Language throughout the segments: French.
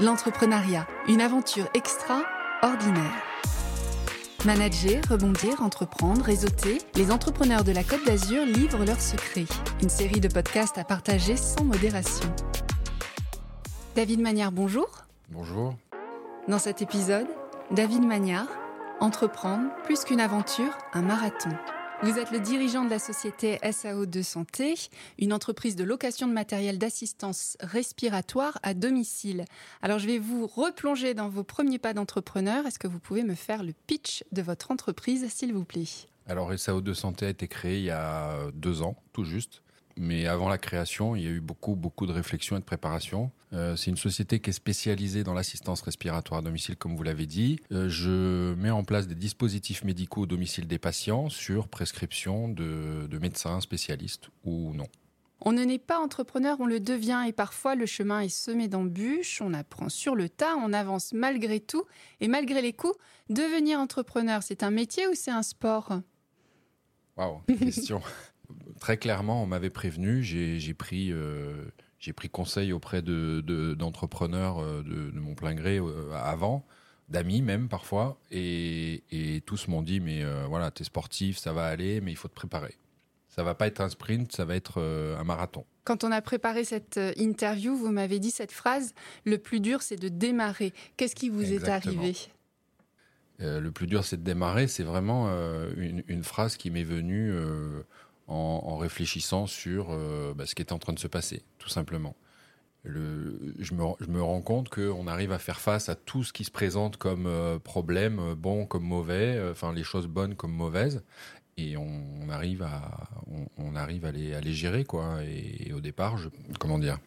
L'entrepreneuriat, une aventure extraordinaire. Manager, rebondir, entreprendre, réseauter, les entrepreneurs de la Côte d'Azur livrent leurs secrets. Une série de podcasts à partager sans modération. David Magnard, bonjour. Bonjour. Dans cet épisode, David Magnard, entreprendre plus qu'une aventure, un marathon. Vous êtes le dirigeant de la société SAO de Santé, une entreprise de location de matériel d'assistance respiratoire à domicile. Alors je vais vous replonger dans vos premiers pas d'entrepreneur. Est-ce que vous pouvez me faire le pitch de votre entreprise, s'il vous plaît? Alors SAO de Santé a été créé il y a deux ans, tout juste. Mais avant la création, il y a eu beaucoup, beaucoup de réflexion et de préparation. Euh, c'est une société qui est spécialisée dans l'assistance respiratoire à domicile, comme vous l'avez dit. Euh, je mets en place des dispositifs médicaux au domicile des patients sur prescription de, de médecins spécialistes ou non. On ne naît pas entrepreneur, on le devient et parfois le chemin est semé d'embûches, on apprend sur le tas, on avance malgré tout et malgré les coups. Devenir entrepreneur, c'est un métier ou c'est un sport? Waouh, question. très clairement, on m'avait prévenu. J'ai pris, euh, j'ai pris conseil auprès d'entrepreneurs de, de, de, mon plein gré euh, avant, d'amis même parfois, et, et tous m'ont dit mais euh, voilà, t'es sportif, ça va aller, mais il faut te préparer. Ça va pas être un sprint, ça va être un marathon. Quand on a préparé cette interview, vous m'avez dit cette phrase le plus dur, c'est de démarrer. Qu'est-ce qui vous Exactement. est arrivé? Euh, Le plus dur, c'est de démarrer. C'est vraiment euh, une, une, phrase qui m'est venue euh, en, en, réfléchissant sur bah, ce qui était en train de se passer, tout simplement. Le, je, me, je me rends compte qu'on arrive à faire face à tout ce qui se présente comme problème, bon comme mauvais, enfin les choses bonnes comme mauvaises, et on, on arrive à on, on, arrive à les, à les gérer quoi. Et, et au départ, je, comment dire?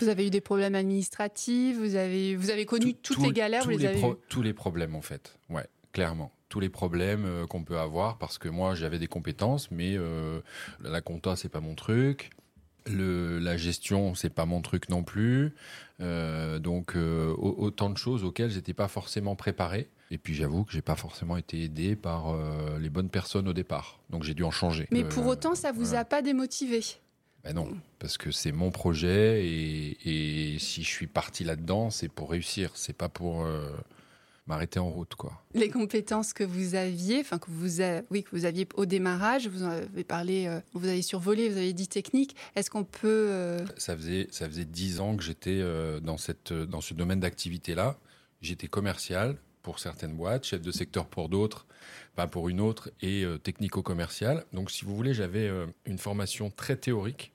Vous avez eu des problèmes administratifs, vous avez, vous avez connu tout, toutes tout, les galères, vous les, les avez pro, Tous les problèmes, en fait. Ouais, clairement. Tous les problèmes euh, qu'on peut avoir, parce que moi, j'avais des compétences, mais euh, la compta, c'est pas mon truc. Le, la gestion, c'est pas mon truc non plus. Euh, donc, autant de choses auxquelles j'étais pas forcément préparé. Et puis j'avoue que j'ai pas forcément été aidé par les bonnes personnes au départ, donc j'ai dû en changer. Mais pour autant, ça vous voilà. a pas démotivé? Ben non, parce que c'est mon projet et, et, si je suis parti là-dedans, c'est pour réussir, c'est pas pour euh, m'arrêter en route, quoi. Les compétences que vous aviez, enfin que vous, a, oui, que vous aviez au démarrage, vous en avez parlé, euh, vous avez survolé, vous avez dit technique. Est-ce qu'on peut euh... Ça faisait ça faisait dix ans que j'étais euh, dans cette dans ce domaine d'activité-là. J'étais commercial pour certaines boîtes, chef de secteur pour d'autres, pas pour une autre, et technico-commercial. Donc, si vous voulez, j'avais une formation très théorique,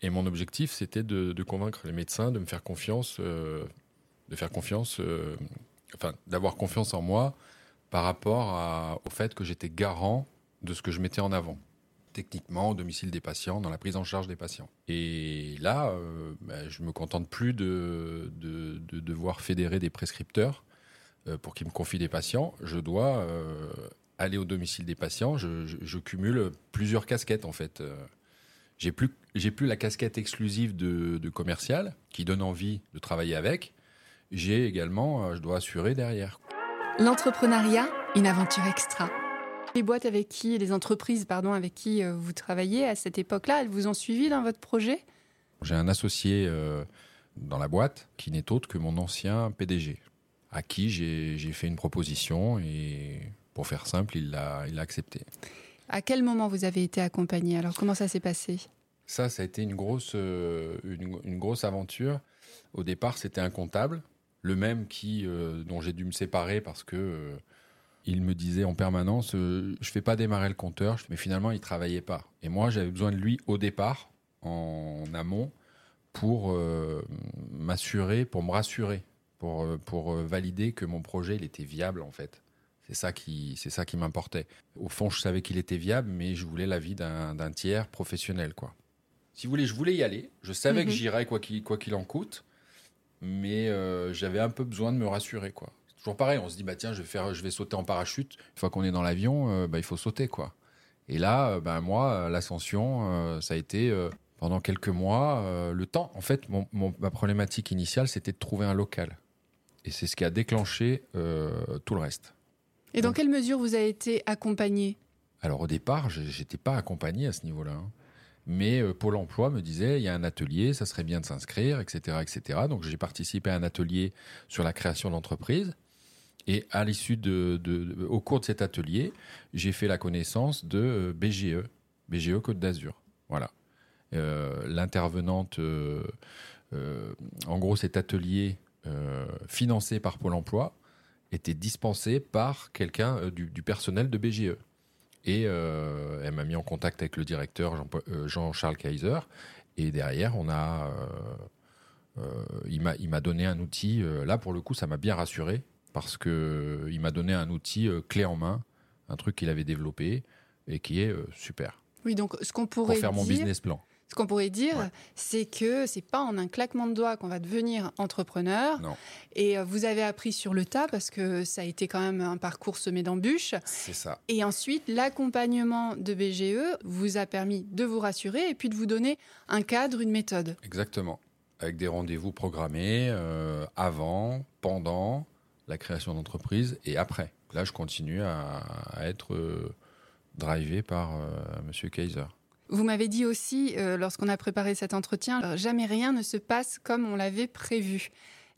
et mon objectif, c'était de, de, convaincre les médecins de me faire confiance, de faire confiance, enfin, d'avoir confiance en moi par rapport au fait que j'étais garant de ce que je mettais en avant techniquement au domicile des patients, dans la prise en charge des patients. Et là, euh, bah, je me contente plus de, de, de devoir fédérer des prescripteurs euh, pour qu'ils me confient des patients. Je dois euh, aller au domicile des patients. Je, cumule plusieurs casquettes en fait. Euh, j'ai plus j'ai plus la casquette exclusive de, commercial qui donne envie de travailler avec. J'ai également, euh, je dois assurer derrière. L'entrepreneuriat, une aventure extra. Les boîtes avec qui, les entreprises pardon avec qui euh, vous travaillez à cette époque-là, elles vous ont suivi dans votre projet? J'ai un associé euh, dans la boîte qui n'est autre que mon ancien PDG, à qui j'ai fait une proposition et pour faire simple, il l'a il a accepté. À quel moment vous avez été accompagné? Alors comment ça s'est passé? Ça, ça a été une grosse, euh, une, une grosse aventure. Au départ, c'était un comptable, le même qui, euh, dont j'ai dû me séparer parce que euh, il me disait en permanence, euh, je fais pas démarrer le compteur, mais finalement il travaillait pas. Et moi j'avais besoin de lui au départ, en amont, pour euh, m'assurer, pour me rassurer, pour pour valider que mon projet il était viable en fait. C'est ça qui c'est ça qui m'importait. Au fond je savais qu'il était viable, mais je voulais l'avis d'un tiers professionnel quoi. Si vous voulez, je voulais y aller. Je savais mm -hmm. que j'irais quoi qu'il quoi qu'il en coûte, mais euh, j'avais un peu besoin de me rassurer quoi toujours pareil, on se dit bah tiens, je vais faire, je vais sauter en parachute. Une fois qu'on est dans l'avion, euh, bah il faut sauter quoi. Et là, bah moi, l'ascension, ça a été pendant quelques mois le temps. En fait, mon, mon, ma problématique initiale, c'était de trouver un local. Et c'est ce qui a déclenché tout le reste. Et dans Donc, quelle mesure vous avez été accompagné? Alors au départ, j'étais pas accompagné à ce niveau-là. Hein. Mais Pôle Emploi me disait, il y a un atelier, ça serait bien de s'inscrire, etc., etc. Donc j'ai participé à un atelier sur la création d'entreprise. Et à l'issue de, au cours de cet atelier, j'ai fait la connaissance de BGE, BGE Côte d'Azur. Voilà. Euh, l'intervenante, euh, euh, en gros, cet atelier financé par Pôle Emploi était dispensé par quelqu'un du, personnel de BGE. Et elle m'a mis en contact avec le directeur Jean-Charles Kaiser. Et derrière, on a, il m'a donné un outil. là, pour le coup, ça m'a bien rassuré parce que il m'a donné un outil clé en main, un truc qu'il avait développé et qui est super. Oui, donc ce qu'on pourrait pour faire mon business plan. Ce qu'on pourrait dire, c'est que c'est pas en un claquement de doigts qu'on va devenir entrepreneur. Non. Et euh, vous avez appris sur le tas parce que ça a été quand même un parcours semé d'embûches. C'est ça. Et ensuite, l'accompagnement de BGE vous a permis de vous rassurer et puis de vous donner un cadre, une méthode. Exactement. Avec des rendez-vous programmés euh, avant, pendant la création d'entreprise et après. Là, je continue à, être euh, drivé par Monsieur Kaiser. Vous m'avez dit aussi, euh, lorsqu'on a préparé cet entretien, euh, jamais rien ne se passe comme on l'avait prévu.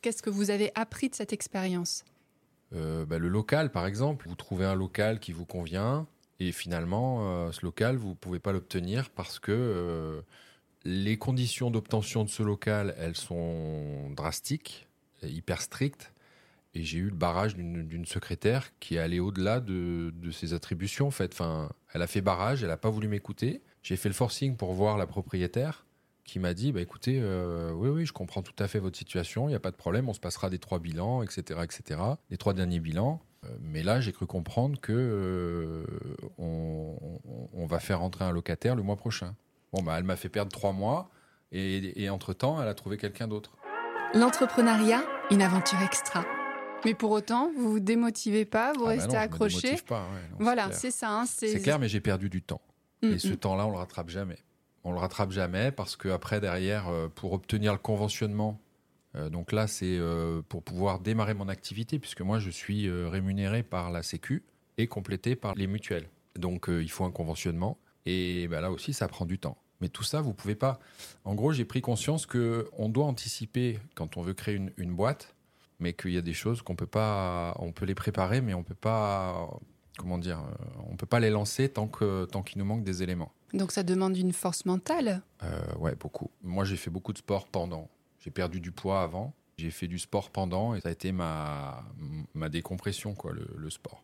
Qu'est-ce que vous avez appris de cette expérience? Euh, bah, Le local, par exemple. Vous trouvez un local qui vous convient et finalement, ce local, vous ne pouvez pas l'obtenir parce que les conditions d'obtention de ce local, elles sont drastiques, hyper strictes. Et j'ai eu le barrage d'une secrétaire qui est allée au-delà de, ses attributions. En fait, enfin, elle a fait barrage, elle n'a pas voulu m'écouter. J'ai fait le forcing pour voir la propriétaire qui m'a dit bah écoutez euh, oui oui je comprends tout à fait votre situation il n'y a pas de problème on se passera des trois bilans etc etc les trois derniers bilans euh, mais là j'ai cru comprendre que euh, on, va faire rentrer un locataire le mois prochain bon bah elle m'a fait perdre trois mois et, entre temps elle a trouvé quelqu'un d'autre l'entrepreneuriat une aventure extra mais pour autant, vous vous démotivez pas, vous ah bah restez accroché. pas, voilà, c'est ça. Hein, c'est clair, mais j'ai perdu du temps. Mm, et ce mm. temps-là, on le rattrape jamais. On le rattrape jamais parce que après derrière, euh, pour obtenir le conventionnement, euh, donc là c'est euh, pour pouvoir démarrer mon activité puisque moi je suis rémunéré par la Sécu et complété par les mutuelles. Donc il faut un conventionnement et ben là aussi ça prend du temps. Mais tout ça, vous pouvez pas. En gros, j'ai pris conscience que on doit anticiper quand on veut créer une, une boîte, mais qu'il y a des choses qu'on peut pas, on peut les préparer, mais on peut pas comment dire, euh, on peut pas les lancer tant que tant qu'il nous manque des éléments. Donc ça demande une force mentale. Euh, ouais, beaucoup. Moi, j'ai fait beaucoup de sport pendant. J'ai perdu du poids avant. J'ai fait du sport pendant et ça a été ma ma décompression quoi, le, sport.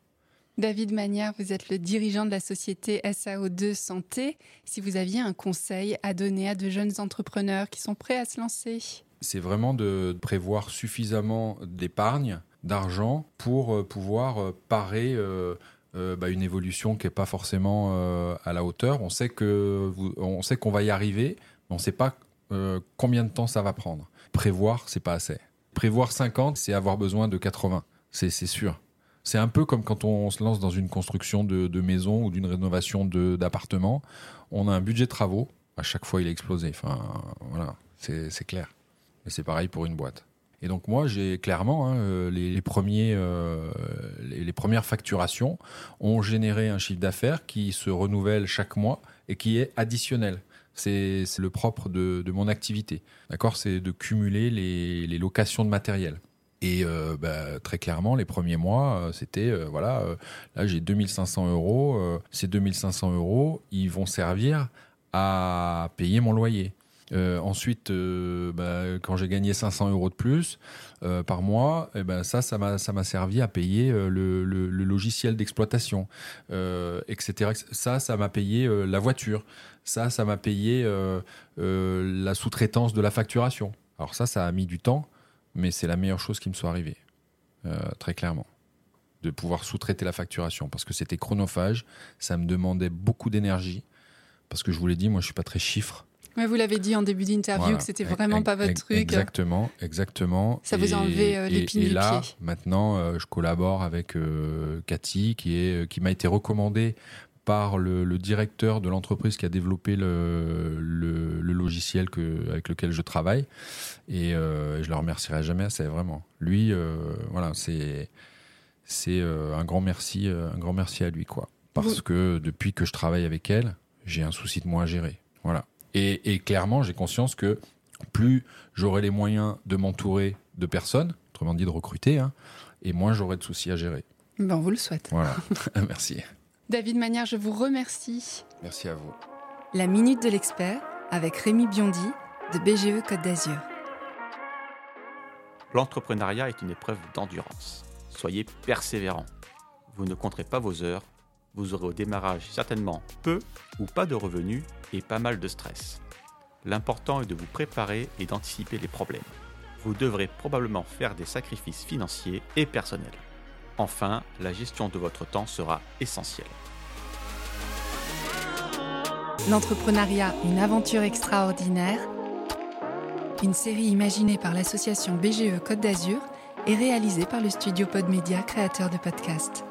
David Magnard, vous êtes le dirigeant de la société SAO2 Santé. Si vous aviez un conseil à donner à de jeunes entrepreneurs qui sont prêts à se lancer? C'est vraiment de prévoir suffisamment d'épargne, d'argent pour euh, pouvoir parer euh, bah, une évolution qui n'est pas forcément euh, à la hauteur. On sait que on sait qu'on va y arriver, mais on ne sait pas euh, combien de temps ça va prendre. Prévoir, c'est pas assez. Prévoir 50, c'est avoir besoin de 80. C'est sûr. C'est un peu comme quand on se lance dans une construction de, de maison ou d'une rénovation d'appartement. On a un budget de travaux. À chaque fois, il est explosé. Enfin, voilà, c'est clair. Et c'est pareil pour une boîte. Et donc moi, j'ai clairement hein, euh, les, premiers, euh, les, premières facturations ont généré un chiffre d'affaires qui se renouvelle chaque mois et qui est additionnel. C'est le propre de, mon activité. D'accord, c'est de cumuler les, locations de matériel. Et euh, bah, très clairement, les premiers mois, c'était voilà, là j'ai 2500 euros. ces 2500 euros, ils vont servir à payer mon loyer. Euh, ensuite, euh, bah, quand j'ai gagné 500 euros de plus euh, par mois, eh ben ça, ça m'a servi à payer le, logiciel d'exploitation, etc. Ça, ça m'a payé la voiture. Ça, ça m'a payé la sous-traitance de la facturation. Alors ça, ça a mis du temps, mais c'est la meilleure chose qui me soit arrivée, très clairement de pouvoir sous-traiter la facturation parce que c'était chronophage, ça me demandait beaucoup d'énergie parce que je vous l'ai dit, moi je suis pas très chiffre vous l'avez dit en début d'interview que c'était vraiment pas votre truc. Exactement, exactement. Ça vous a enlevé euh, l'épine du là, maintenant, euh, je collabore avec euh, Cathy, qui est qui m'a été recommandée par le, directeur de l'entreprise qui a développé le, le, logiciel que, avec lequel je travaille. Et je le remercierai jamais assez, vraiment. Lui, voilà, c'est c'est un grand merci, un grand merci à lui, quoi. Parce que depuis que je travaille avec elle, j'ai un souci de moi à gérer. Voilà. Et, clairement, j'ai conscience que plus j'aurai les moyens de m'entourer de personnes, autrement dit de recruter, hein, et moins j'aurai de soucis à gérer. Ben, on vous le souhaite. Voilà, merci. David Manière, je vous remercie. Merci à vous. La Minute de l'Expert avec Rémi Biondi de BGE Côte d'Azur. L'entrepreneuriat est une épreuve d'endurance. Soyez persévérant. Vous ne compterez pas vos heures. Vous aurez au démarrage certainement peu ou pas de revenus et pas mal de stress. L'important est de vous préparer et d'anticiper les problèmes. Vous devrez probablement faire des sacrifices financiers et personnels. Enfin, la gestion de votre temps sera essentielle. L'entrepreneuriat, une aventure extraordinaire. Une série imaginée par l'association BGE Côte d'Azur et réalisée par le studio Podmedia, créateur de podcasts.